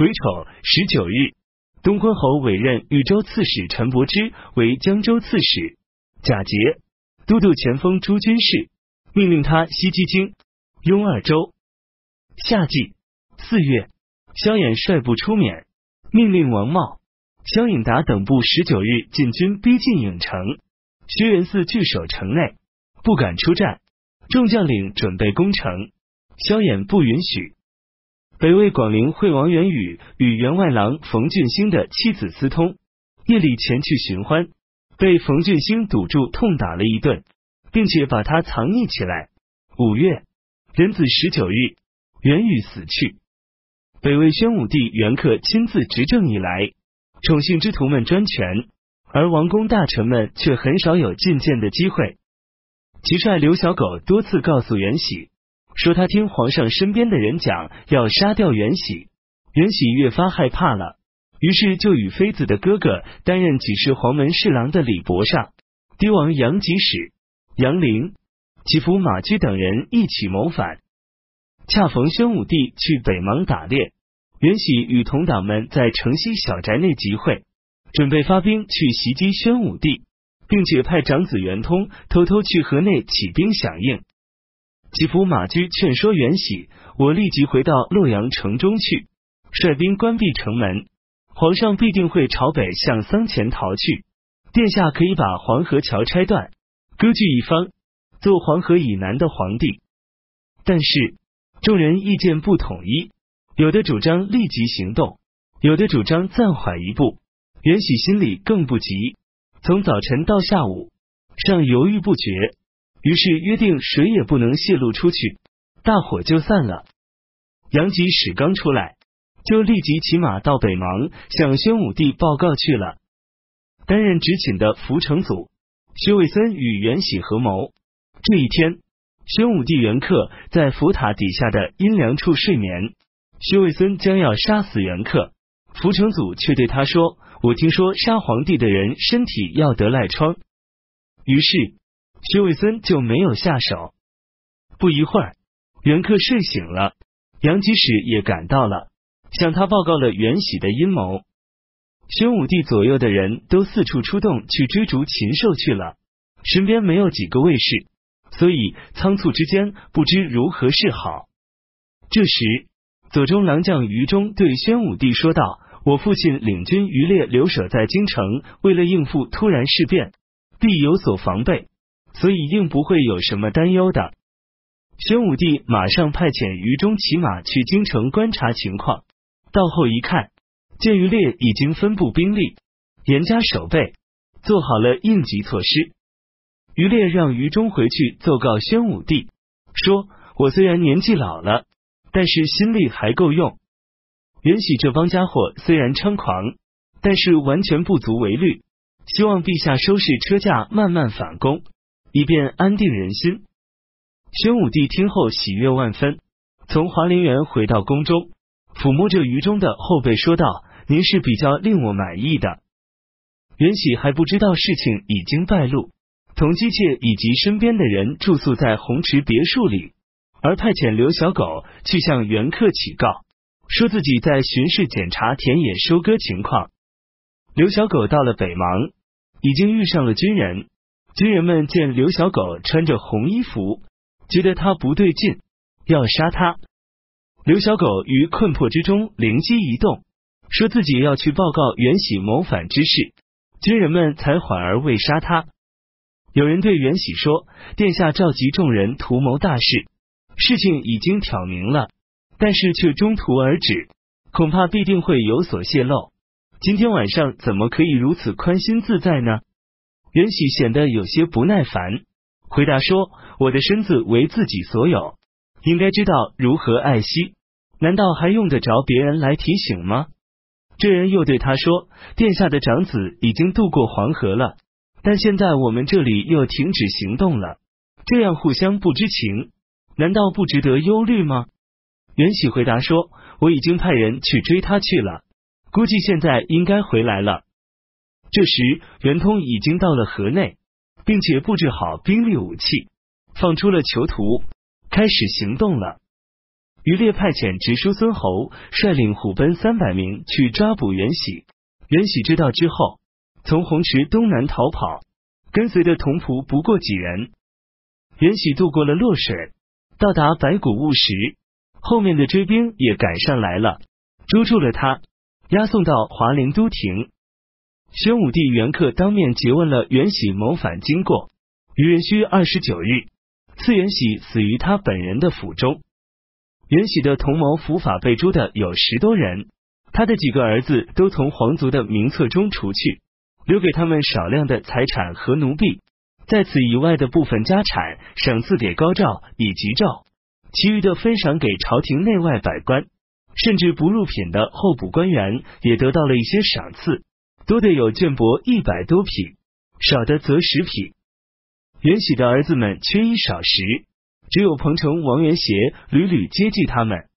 癸丑十九日，东昏侯委任豫州刺史陈伯之为江州刺史。贾节，都督前锋诸军事，命令他西击荆、雍二州。夏季。四月，萧衍率部出缅，命令王茂、萧颖达等部十九日进军逼近郢城，薛元嗣据守城内，不敢出战。众将领准备攻城，萧衍不允许。北魏广陵惠王元宇与员外郎冯俊兴的妻子私通，夜里前去寻欢，被冯俊兴堵住，痛打了一顿，并且把他藏匿起来。五月壬子十九日，元宇死去。北魏宣武帝元恪亲自执政以来，宠幸之徒们专权，而王公大臣们却很少有觐见的机会。其帅刘小狗多次告诉袁喜，说他听皇上身边的人讲要杀掉袁喜，袁喜越发害怕了，于是就与妃子的哥哥担任几世黄门侍郎的李伯上、帝王杨吉使、杨凌、祈福马驹等人一起谋反。恰逢宣武帝去北邙打猎，袁喜与同党们在城西小宅内集会，准备发兵去袭击宣武帝。并且派长子袁通偷偷去河内起兵响应。吉福马驹劝说袁喜：“我立即回到洛阳城中去，率兵关闭城门，皇上必定会朝北向桑前逃去。殿下可以把黄河桥拆断，割据一方，做黄河以南的皇帝。”但是众人意见不统一，有的主张立即行动，有的主张暂缓一步。袁喜心里更不急。从早晨到下午，尚犹豫不决，于是约定谁也不能泄露出去，大火就散了。杨吉史刚出来，就立即骑马到北邙向宣武帝报告去了。担任执勤的福成祖薛卫森与袁喜合谋。这一天，宣武帝元恪在佛塔底下的阴凉处睡眠，薛卫森将要杀死元恪，福成祖却对他说。我听说杀皇帝的人身体要得赖疮，于是薛伟森就没有下手。不一会儿，袁克睡醒了，杨吉使也赶到了，向他报告了袁喜的阴谋。宣武帝左右的人都四处出动去追逐禽兽去了，身边没有几个卫士，所以仓促之间不知如何是好。这时，左中郎将于中对宣武帝说道。我父亲领军渔猎留守在京城，为了应付突然事变，必有所防备，所以应不会有什么担忧的。宣武帝马上派遣于中骑马去京城观察情况，到后一看，见于烈已经分布兵力，严加守备，做好了应急措施。于烈让于中回去奏告宣武帝，说：“我虽然年纪老了，但是心力还够用。”袁喜这帮家伙虽然猖狂，但是完全不足为虑。希望陛下收拾车驾，慢慢反攻，以便安定人心。宣武帝听后喜悦万分，从华林园回到宫中，抚摸着于中的后背，说道：“您是比较令我满意的。”袁喜还不知道事情已经败露，同姬妾以及身边的人住宿在红池别墅里，而派遣刘小狗去向袁克启告。说自己在巡视检查田野收割情况。刘小狗到了北邙，已经遇上了军人。军人们见刘小狗穿着红衣服，觉得他不对劲，要杀他。刘小狗于困迫之中灵机一动，说自己要去报告袁喜谋反之事，军人们才缓而未杀他。有人对袁喜说：“殿下召集众人图谋大事，事情已经挑明了。”但是却中途而止，恐怕必定会有所泄露。今天晚上怎么可以如此宽心自在呢？袁喜显得有些不耐烦，回答说：“我的身子为自己所有，应该知道如何爱惜，难道还用得着别人来提醒吗？”这人又对他说：“殿下的长子已经渡过黄河了，但现在我们这里又停止行动了，这样互相不知情，难道不值得忧虑吗？”袁喜回答说：“我已经派人去追他去了，估计现在应该回来了。”这时，袁通已经到了河内，并且布置好兵力武器，放出了囚徒，开始行动了。于烈派遣直书孙侯率领虎贲三百名去抓捕袁喜。袁喜知道之后，从红池东南逃跑，跟随的同仆不过几人。袁喜渡过了洛水，到达白骨坞时，后面的追兵也赶上来了，捉住了他，押送到华林都亭。宣武帝元恪当面诘问了袁喜谋反经过。于元虚二十九日，赐袁喜死于他本人的府中。袁喜的同谋伏法被诛的有十多人，他的几个儿子都从皇族的名册中除去，留给他们少量的财产和奴婢。在此以外的部分家产，赏赐给高照以及赵，其余的分赏给朝廷内外百官，甚至不入品的候补官员也得到了一些赏赐，多的有绢帛一百多匹，少的则十匹。袁喜的儿子们缺衣少食，只有彭城王元协屡屡接济他们。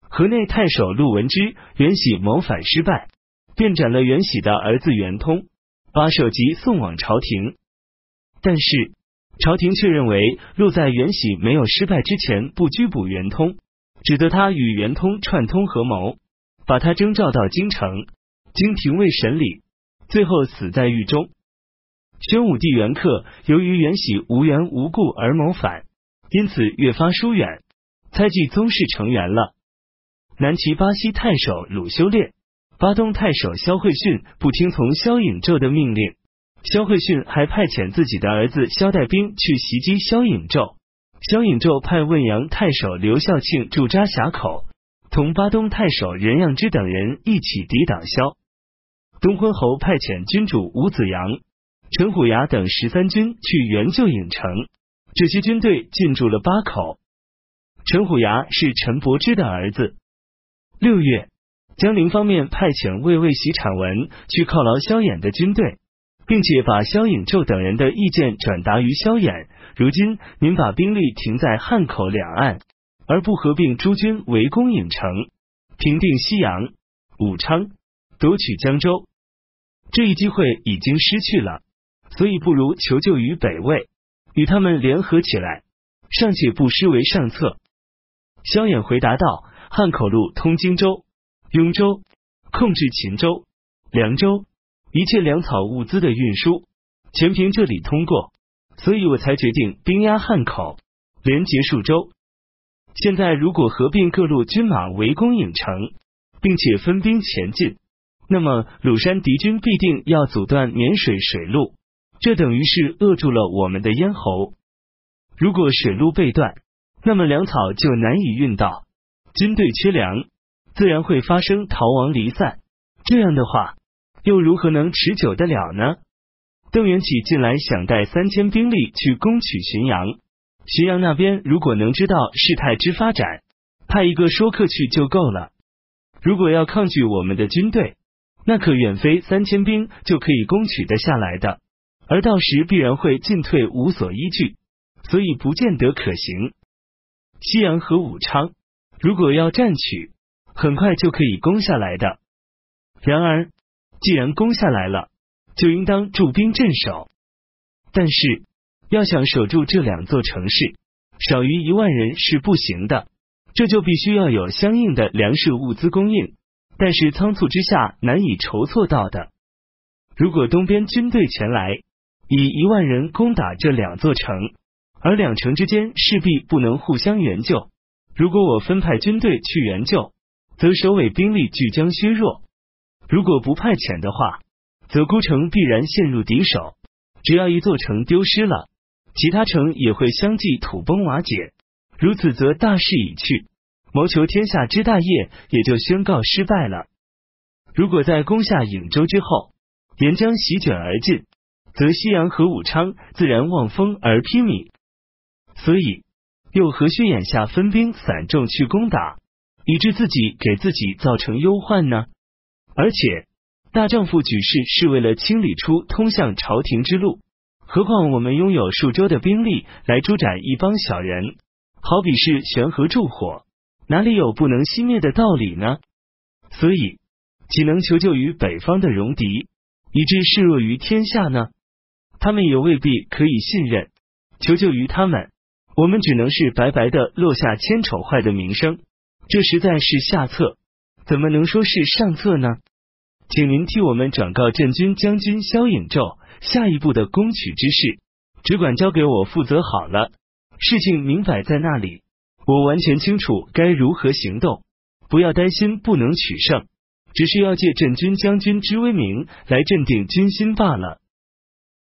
河内太守陆文之袁喜谋反失败，便斩了袁喜的儿子袁通，把首级送往朝廷。但是朝廷却认为陆在袁喜没有失败之前不拘捕袁通，只得他与袁通串通合谋，把他征召到京城，经廷尉审理，最后死在狱中。宣武帝元恪由于袁喜无缘无故而谋反，因此越发疏远，猜忌宗室成员了。南齐巴西太守鲁修烈、巴东太守萧惠逊不听从萧颖胄的命令。萧惠逊还派遣自己的儿子萧带兵去袭击萧颖胄。萧颖胄派汶阳太守刘孝庆驻扎峡口，同巴东太守任让之等人一起抵挡萧。东昏侯派遣君主吴子阳、陈虎牙等十三军去援救郢城，这些军队进驻了八口。陈虎牙是陈伯之的儿子。六月，江陵方面派遣魏魏喜产文去犒劳萧衍的军队。并且把萧颖胄等人的意见转达于萧衍。如今您把兵力停在汉口两岸，而不合并诸军围攻郢城，平定西阳、武昌，夺取江州，这一机会已经失去了。所以不如求救于北魏，与他们联合起来，尚且不失为上策。萧衍回答道：“汉口路通荆州、雍州，控制秦州、凉州。”一切粮草物资的运输全凭这里通过，所以我才决定兵压汉口，连结数州。现在如果合并各路军马围攻郢城，并且分兵前进，那么鲁山敌军必定要阻断沔水水路，这等于是扼住了我们的咽喉。如果水路被断，那么粮草就难以运到，军队缺粮，自然会发生逃亡离散。这样的话。又如何能持久得了呢？邓元起近来想带三千兵力去攻取浔阳，浔阳那边如果能知道事态之发展，派一个说客去就够了。如果要抗拒我们的军队，那可远非三千兵就可以攻取得下来的，而到时必然会进退无所依据，所以不见得可行。西阳和武昌，如果要占取，很快就可以攻下来的。然而。既然攻下来了，就应当驻兵镇守。但是要想守住这两座城市，少于一万人是不行的。这就必须要有相应的粮食物资供应，但是仓促之下难以筹措到的。如果东边军队前来，以一万人攻打这两座城，而两城之间势必不能互相援救。如果我分派军队去援救，则首尾兵力俱将削弱。如果不派遣的话，则孤城必然陷入敌手。只要一座城丢失了，其他城也会相继土崩瓦解。如此，则大势已去，谋求天下之大业也就宣告失败了。如果在攻下颍州之后，沿江席卷而进，则西阳和武昌自然望风而披靡。所以，又何须眼下分兵散众去攻打，以致自己给自己造成忧患呢？而且，大丈夫举事是为了清理出通向朝廷之路。何况我们拥有数州的兵力来诛斩一帮小人，好比是悬河助火，哪里有不能熄灭的道理呢？所以，岂能求救于北方的戎狄，以致示弱于天下呢？他们也未必可以信任。求救于他们，我们只能是白白的落下千丑坏的名声。这实在是下策，怎么能说是上策呢？请您替我们转告镇军将军萧颖胄，下一步的攻取之事，只管交给我负责好了。事情明摆在那里，我完全清楚该如何行动。不要担心不能取胜，只是要借镇军将军之威名来镇定军心罢了。